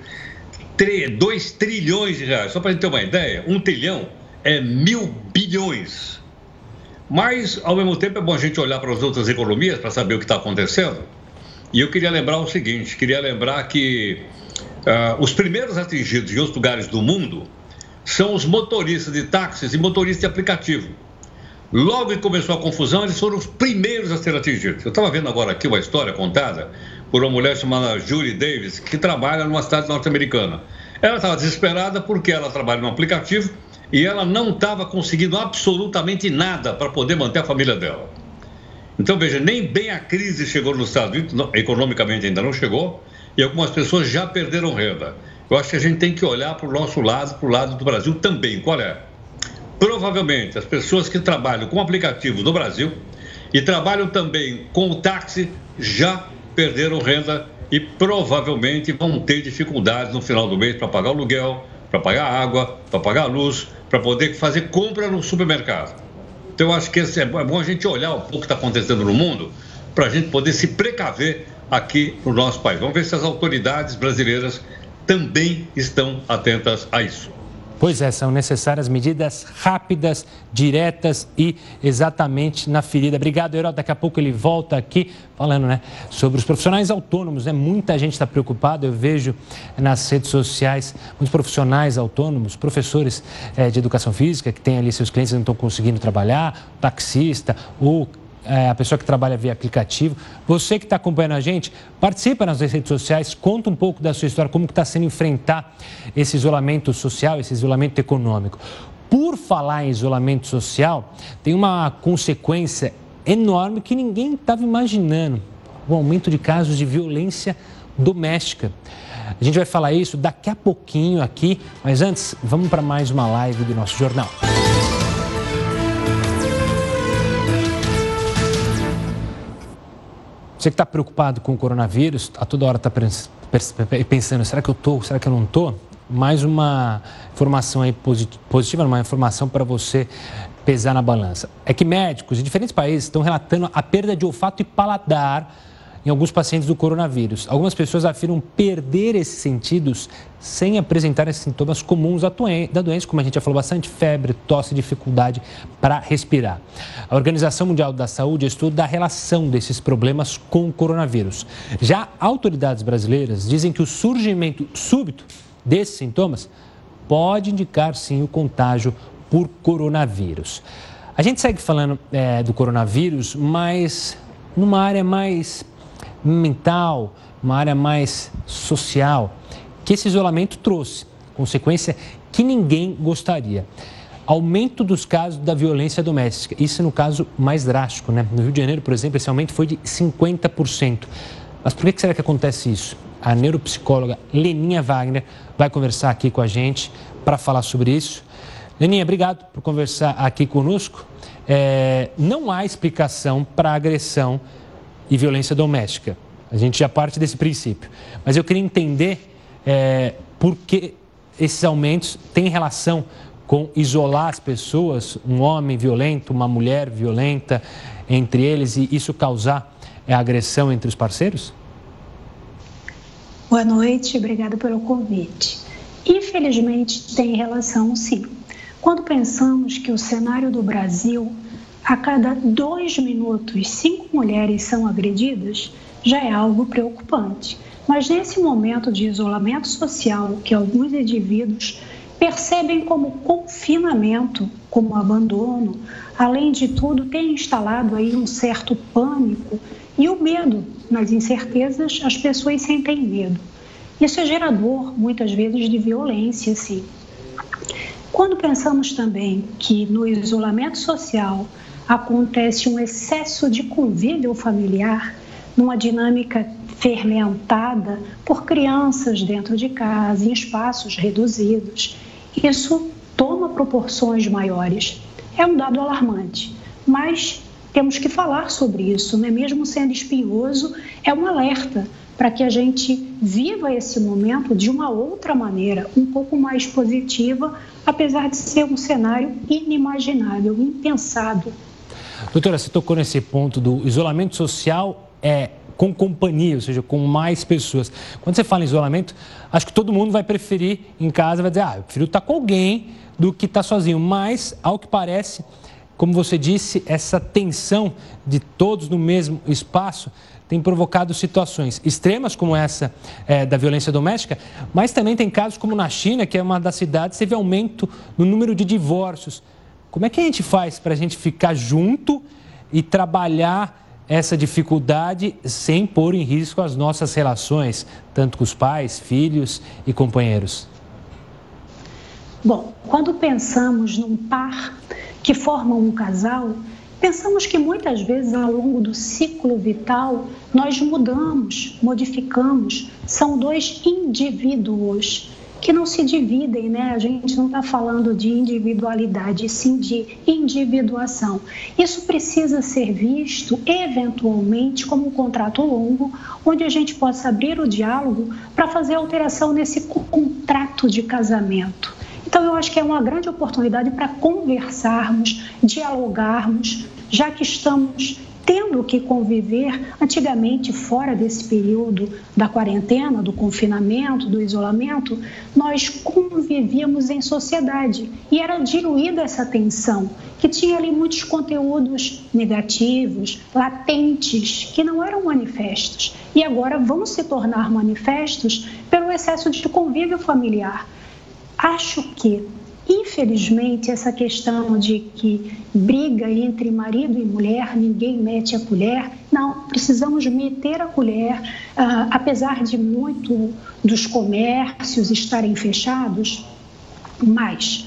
2 trilhões de reais. Só para a gente ter uma ideia, um trilhão é mil bilhões. Mas, ao mesmo tempo, é bom a gente olhar para as outras economias para saber o que está acontecendo. E eu queria lembrar o seguinte: queria lembrar que Uh, os primeiros atingidos em outros lugares do mundo são os motoristas de táxis e motoristas de aplicativo. Logo que começou a confusão, eles foram os primeiros a ser atingidos. Eu estava vendo agora aqui uma história contada por uma mulher chamada Julie Davis, que trabalha numa cidade norte-americana. Ela estava desesperada porque ela trabalha no aplicativo e ela não estava conseguindo absolutamente nada para poder manter a família dela. Então, veja, nem bem a crise chegou nos Estados Unidos, economicamente ainda não chegou, e algumas pessoas já perderam renda. Eu acho que a gente tem que olhar para o nosso lado, para o lado do Brasil também. Qual é? Provavelmente as pessoas que trabalham com aplicativos no Brasil e trabalham também com o táxi já perderam renda e provavelmente vão ter dificuldades no final do mês para pagar aluguel, para pagar água, para pagar luz, para poder fazer compra no supermercado. Então, eu acho que é bom a gente olhar um pouco o que está acontecendo no mundo para a gente poder se precaver aqui no nosso país. Vamos ver se as autoridades brasileiras também estão atentas a isso. Pois é, são necessárias medidas rápidas, diretas e exatamente na ferida. Obrigado, Herói. Daqui a pouco ele volta aqui falando né, sobre os profissionais autônomos. Né? Muita gente está preocupada. Eu vejo nas redes sociais muitos profissionais autônomos, professores é, de educação física que têm ali seus clientes não estão conseguindo trabalhar, taxista ou é, a pessoa que trabalha via aplicativo. Você que está acompanhando a gente, participa nas redes sociais, conta um pouco da sua história, como está sendo enfrentar esse isolamento social, esse isolamento econômico. Por falar em isolamento social, tem uma consequência enorme que ninguém estava imaginando: o aumento de casos de violência doméstica. A gente vai falar isso daqui a pouquinho aqui, mas antes, vamos para mais uma live do nosso jornal. Você que está preocupado com o coronavírus, a toda hora está pensando, será que eu estou, será que eu não estou? Mais uma informação aí positiva, uma informação para você pesar na balança. É que médicos de diferentes países estão relatando a perda de olfato e paladar em alguns pacientes do coronavírus. Algumas pessoas afirmam perder esses sentidos sem apresentar esses sintomas comuns da doença, como a gente já falou bastante, febre, tosse, dificuldade para respirar. A Organização Mundial da Saúde estuda a relação desses problemas com o coronavírus. Já autoridades brasileiras dizem que o surgimento súbito desses sintomas pode indicar sim o contágio por coronavírus. A gente segue falando é, do coronavírus, mas numa área mais mental, uma área mais social, que esse isolamento trouxe, consequência que ninguém gostaria. Aumento dos casos da violência doméstica, isso no caso mais drástico, né? No Rio de Janeiro, por exemplo, esse aumento foi de 50%. Mas por que será que acontece isso? A neuropsicóloga Leninha Wagner vai conversar aqui com a gente para falar sobre isso. Leninha, obrigado por conversar aqui conosco. É, não há explicação para agressão e violência doméstica. A gente já parte desse princípio. Mas eu queria entender é, por que esses aumentos têm relação com isolar as pessoas, um homem violento, uma mulher violenta entre eles e isso causar é, agressão entre os parceiros? Boa noite, obrigada pelo convite. Infelizmente, tem relação sim. Quando pensamos que o cenário do Brasil a cada dois minutos, cinco mulheres são agredidas, já é algo preocupante. Mas nesse momento de isolamento social que alguns indivíduos percebem como confinamento, como abandono, além de tudo, tem instalado aí um certo pânico e o medo. Nas incertezas, as pessoas sentem medo. Isso é gerador, muitas vezes, de violência, sim. Quando pensamos também que no isolamento social acontece um excesso de convívio familiar, numa dinâmica fermentada por crianças dentro de casa, em espaços reduzidos. Isso toma proporções maiores. É um dado alarmante, mas temos que falar sobre isso, né? mesmo sendo espinhoso, é um alerta para que a gente viva esse momento de uma outra maneira, um pouco mais positiva, apesar de ser um cenário inimaginável, impensado Doutora, você tocou nesse ponto do isolamento social é com companhia, ou seja, com mais pessoas. Quando você fala em isolamento, acho que todo mundo vai preferir em casa, vai dizer, ah, eu prefiro estar com alguém do que estar sozinho. Mas, ao que parece, como você disse, essa tensão de todos no mesmo espaço tem provocado situações extremas como essa é, da violência doméstica, mas também tem casos como na China, que é uma das cidades, teve aumento no número de divórcios. Como é que a gente faz para a gente ficar junto e trabalhar essa dificuldade sem pôr em risco as nossas relações, tanto com os pais, filhos e companheiros? Bom, quando pensamos num par que formam um casal, pensamos que muitas vezes ao longo do ciclo vital nós mudamos, modificamos, são dois indivíduos que não se dividem, né? A gente não está falando de individualidade, sim de individuação. Isso precisa ser visto eventualmente como um contrato longo, onde a gente possa abrir o diálogo para fazer alteração nesse contrato de casamento. Então, eu acho que é uma grande oportunidade para conversarmos, dialogarmos, já que estamos tendo que conviver antigamente fora desse período da quarentena, do confinamento, do isolamento, nós convivíamos em sociedade e era diluída essa tensão, que tinha ali muitos conteúdos negativos, latentes, que não eram manifestos e agora vão se tornar manifestos pelo excesso de convívio familiar. Acho que Infelizmente, essa questão de que briga entre marido e mulher, ninguém mete a colher, não, precisamos meter a colher, uh, apesar de muito dos comércios estarem fechados, mas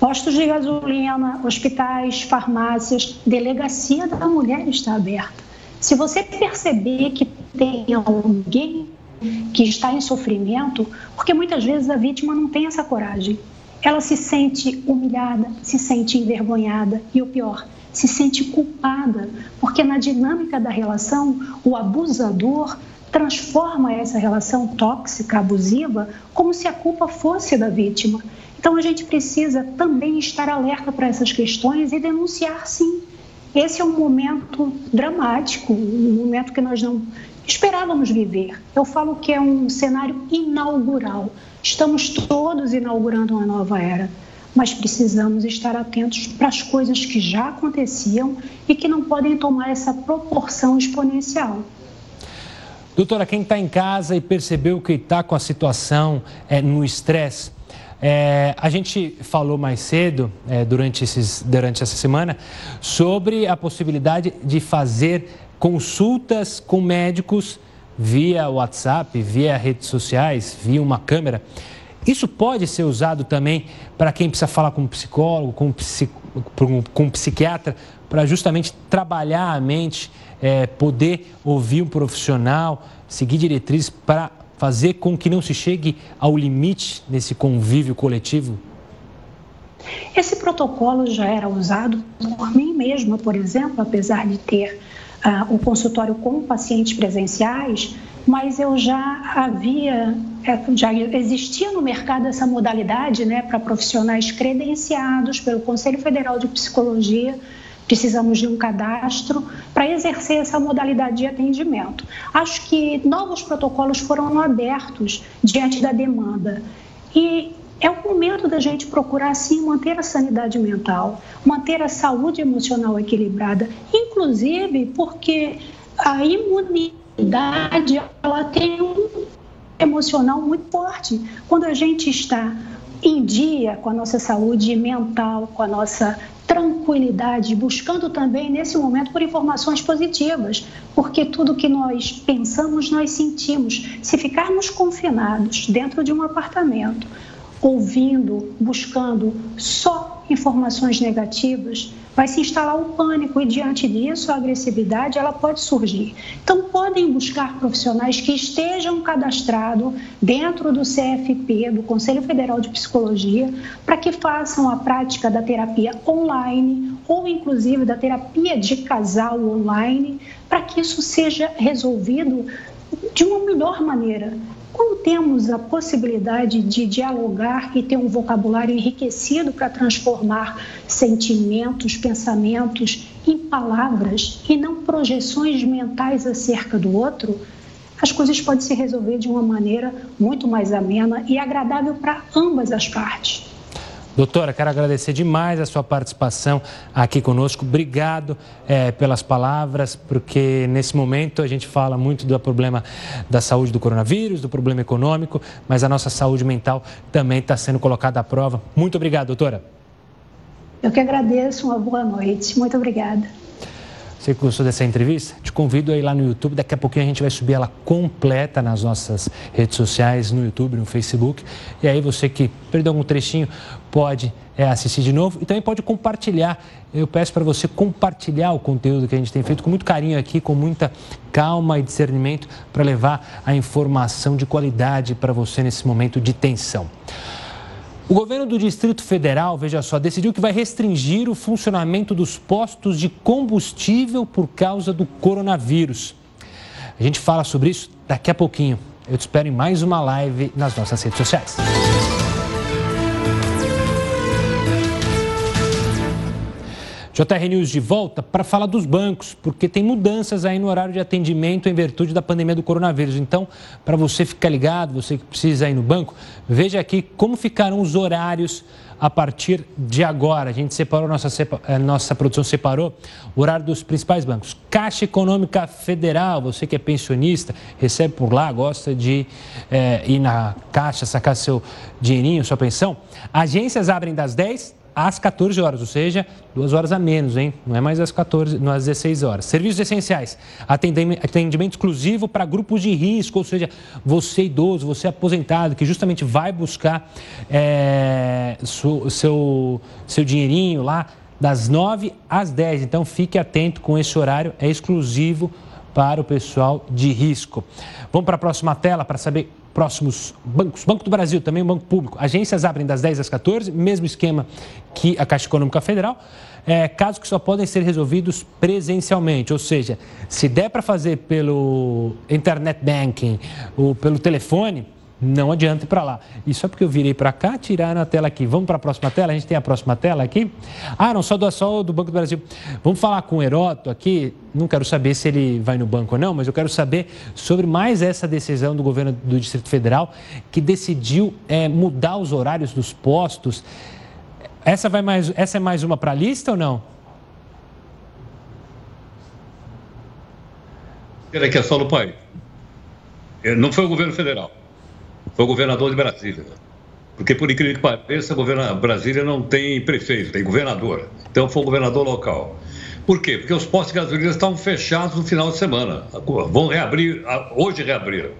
postos de gasolina, hospitais, farmácias, delegacia da mulher está aberta. Se você perceber que tem alguém que está em sofrimento, porque muitas vezes a vítima não tem essa coragem ela se sente humilhada, se sente envergonhada e o pior, se sente culpada, porque na dinâmica da relação, o abusador transforma essa relação tóxica, abusiva, como se a culpa fosse da vítima. Então a gente precisa também estar alerta para essas questões e denunciar sim. Esse é um momento dramático, um momento que nós não esperávamos viver. Eu falo que é um cenário inaugural. Estamos todos inaugurando uma nova era, mas precisamos estar atentos para as coisas que já aconteciam e que não podem tomar essa proporção exponencial. Doutora, quem está em casa e percebeu que está com a situação é, no estresse, é, a gente falou mais cedo, é, durante, esses, durante essa semana, sobre a possibilidade de fazer consultas com médicos via WhatsApp, via redes sociais, via uma câmera. Isso pode ser usado também para quem precisa falar com um psicólogo, com um, psico, com um psiquiatra, para justamente trabalhar a mente é, poder ouvir um profissional, seguir diretrizes para fazer com que não se chegue ao limite nesse convívio coletivo? Esse protocolo já era usado por mim mesma, por exemplo, apesar de ter uh, o consultório com pacientes presenciais, mas eu já havia, é, já existia no mercado essa modalidade né, para profissionais credenciados pelo Conselho Federal de Psicologia precisamos de um cadastro para exercer essa modalidade de atendimento. Acho que novos protocolos foram abertos diante da demanda e é o momento da gente procurar, sim, manter a sanidade mental, manter a saúde emocional equilibrada, inclusive porque a imunidade ela tem um emocional muito forte. Quando a gente está em dia com a nossa saúde mental, com a nossa tranquilidade, buscando também nesse momento por informações positivas, porque tudo que nós pensamos, nós sentimos. Se ficarmos confinados dentro de um apartamento, ouvindo, buscando só informações negativas, vai se instalar o pânico e diante disso a agressividade ela pode surgir. Então podem buscar profissionais que estejam cadastrados dentro do CFP, do Conselho Federal de Psicologia, para que façam a prática da terapia online ou inclusive da terapia de casal online, para que isso seja resolvido de uma melhor maneira, quando temos a possibilidade de dialogar e ter um vocabulário enriquecido para transformar sentimentos, pensamentos em palavras e não projeções mentais acerca do outro, as coisas podem se resolver de uma maneira muito mais amena e agradável para ambas as partes. Doutora, quero agradecer demais a sua participação aqui conosco. Obrigado é, pelas palavras, porque nesse momento a gente fala muito do problema da saúde do coronavírus, do problema econômico, mas a nossa saúde mental também está sendo colocada à prova. Muito obrigado, doutora. Eu que agradeço. Uma boa noite. Muito obrigada. Você gostou dessa entrevista? Te convido a ir lá no YouTube. Daqui a pouquinho a gente vai subir ela completa nas nossas redes sociais, no YouTube, no Facebook. E aí você que perdeu algum trechinho pode é, assistir de novo e também pode compartilhar. Eu peço para você compartilhar o conteúdo que a gente tem feito com muito carinho aqui, com muita calma e discernimento para levar a informação de qualidade para você nesse momento de tensão. O governo do Distrito Federal, veja só, decidiu que vai restringir o funcionamento dos postos de combustível por causa do coronavírus. A gente fala sobre isso daqui a pouquinho. Eu te espero em mais uma live nas nossas redes sociais. JR News de volta para falar dos bancos, porque tem mudanças aí no horário de atendimento em virtude da pandemia do coronavírus. Então, para você ficar ligado, você que precisa ir no banco, veja aqui como ficarão os horários a partir de agora. A gente separou, nossa, eh, nossa produção separou o horário dos principais bancos. Caixa Econômica Federal, você que é pensionista, recebe por lá, gosta de é, ir na caixa, sacar seu dinheirinho, sua pensão. Agências abrem das 10 às 14 horas, ou seja, duas horas a menos, hein? Não é mais às 14, não às 16 horas. Serviços essenciais, atendimento, exclusivo para grupos de risco, ou seja, você idoso, você aposentado, que justamente vai buscar é, seu, seu, seu dinheirinho lá das 9 às 10. Então fique atento com esse horário, é exclusivo para o pessoal de risco. Vamos para a próxima tela para saber próximos bancos. Banco do Brasil, também o Banco Público. Agências abrem das 10 às 14, mesmo esquema que a Caixa Econômica Federal. É, casos que só podem ser resolvidos presencialmente, ou seja, se der para fazer pelo internet banking ou pelo telefone, não adianta ir para lá. E só porque eu virei para cá, tiraram a tela aqui. Vamos para a próxima tela? A gente tem a próxima tela aqui? Ah, não, só do, só do Banco do Brasil. Vamos falar com o Heroto aqui. Não quero saber se ele vai no banco ou não, mas eu quero saber sobre mais essa decisão do governo do Distrito Federal que decidiu é, mudar os horários dos postos. Essa, vai mais, essa é mais uma para a lista ou não? Era que é só no país. Não foi o governo federal foi governador de Brasília. Porque, por incrível que pareça, Brasília não tem prefeito, tem governador. Então, foi o governador local. Por quê? Porque os postos de gasolina estavam fechados no final de semana. Vão reabrir, hoje reabriram.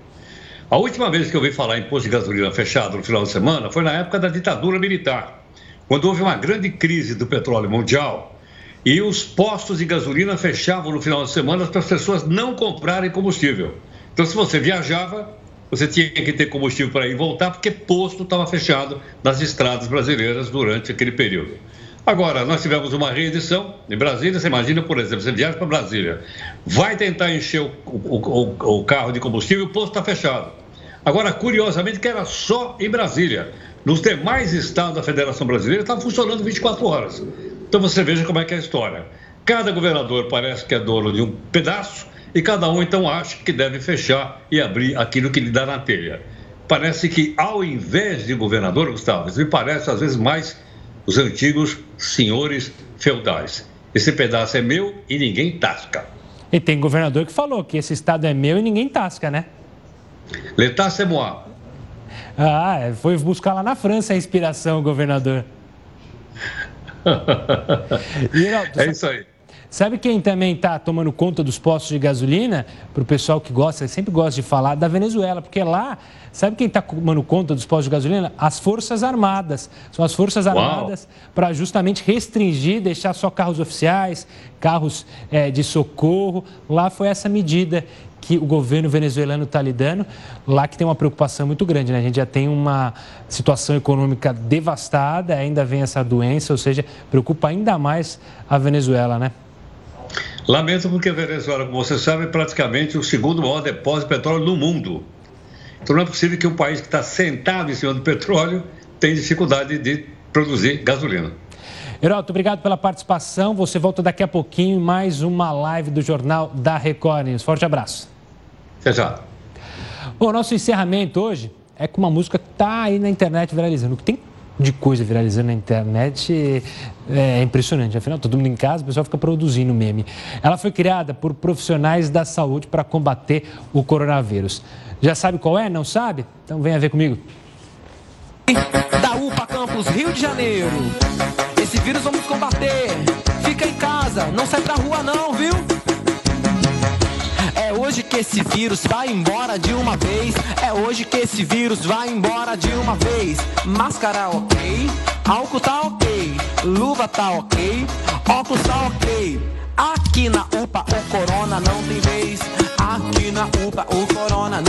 A última vez que eu ouvi falar em posto de gasolina fechado no final de semana foi na época da ditadura militar, quando houve uma grande crise do petróleo mundial e os postos de gasolina fechavam no final de semana para as pessoas não comprarem combustível. Então, se você viajava, você tinha que ter combustível para ir e voltar, porque posto estava fechado nas estradas brasileiras durante aquele período. Agora, nós tivemos uma reedição em Brasília. Você imagina, por exemplo, você viaja para Brasília, vai tentar encher o, o, o, o carro de combustível o posto está fechado. Agora, curiosamente, que era só em Brasília. Nos demais estados da Federação Brasileira estava funcionando 24 horas. Então você veja como é que é a história. Cada governador parece que é dono de um pedaço e cada um então acha que deve fechar e abrir aquilo que lhe dá na telha. Parece que ao invés de governador, Gustavo, me parece às vezes mais os antigos senhores feudais. Esse pedaço é meu e ninguém tasca. E tem governador que falou que esse estado é meu e ninguém tasca, né? L'État c'est moi. Ah, é, foi buscar lá na França a inspiração, governador. é isso aí. Sabe quem também está tomando conta dos postos de gasolina? Para o pessoal que gosta, sempre gosta de falar, da Venezuela, porque lá, sabe quem está tomando conta dos postos de gasolina? As Forças Armadas. São as Forças Armadas para justamente restringir, deixar só carros oficiais, carros é, de socorro. Lá foi essa medida que o governo venezuelano está lidando, lá que tem uma preocupação muito grande. Né? A gente já tem uma situação econômica devastada, ainda vem essa doença, ou seja, preocupa ainda mais a Venezuela, né? Lamento porque a Venezuela, como você sabe, é praticamente o segundo maior depósito de petróleo no mundo. Então não é possível que um país que está sentado em cima do petróleo tenha dificuldade de produzir gasolina. Heroto, obrigado pela participação. Você volta daqui a pouquinho mais uma live do Jornal da Record News. Forte abraço. Até já. Bom, nosso encerramento hoje é com uma música que está aí na internet viralizando. Que tem de coisa viralizando na internet é impressionante. Afinal, todo mundo em casa, o pessoal fica produzindo meme. Ela foi criada por profissionais da saúde para combater o coronavírus. Já sabe qual é? Não sabe? Então venha ver comigo. Da UPA Campus Rio de Janeiro. Esse vírus vamos combater. Fica em casa, não sai pra rua não, viu? Hoje que esse vírus vai embora de uma vez. É hoje que esse vírus vai embora de uma vez. Máscara ok, álcool tá ok, luva tá ok, óculos tá ok. Aqui na UPA o corona não tem vez. Aqui na UPA o corona